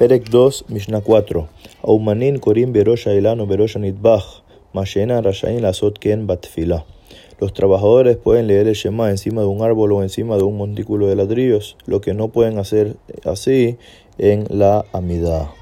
Perek 2, Mishnah 4. Aumanin korim berosha ilano berosha nitbach. Mashena rashain lasot ken batfila. Los trabajadores pueden leer el Shema encima de un árbol o encima de un montículo de ladrillos, lo que no pueden hacer así en la amidad.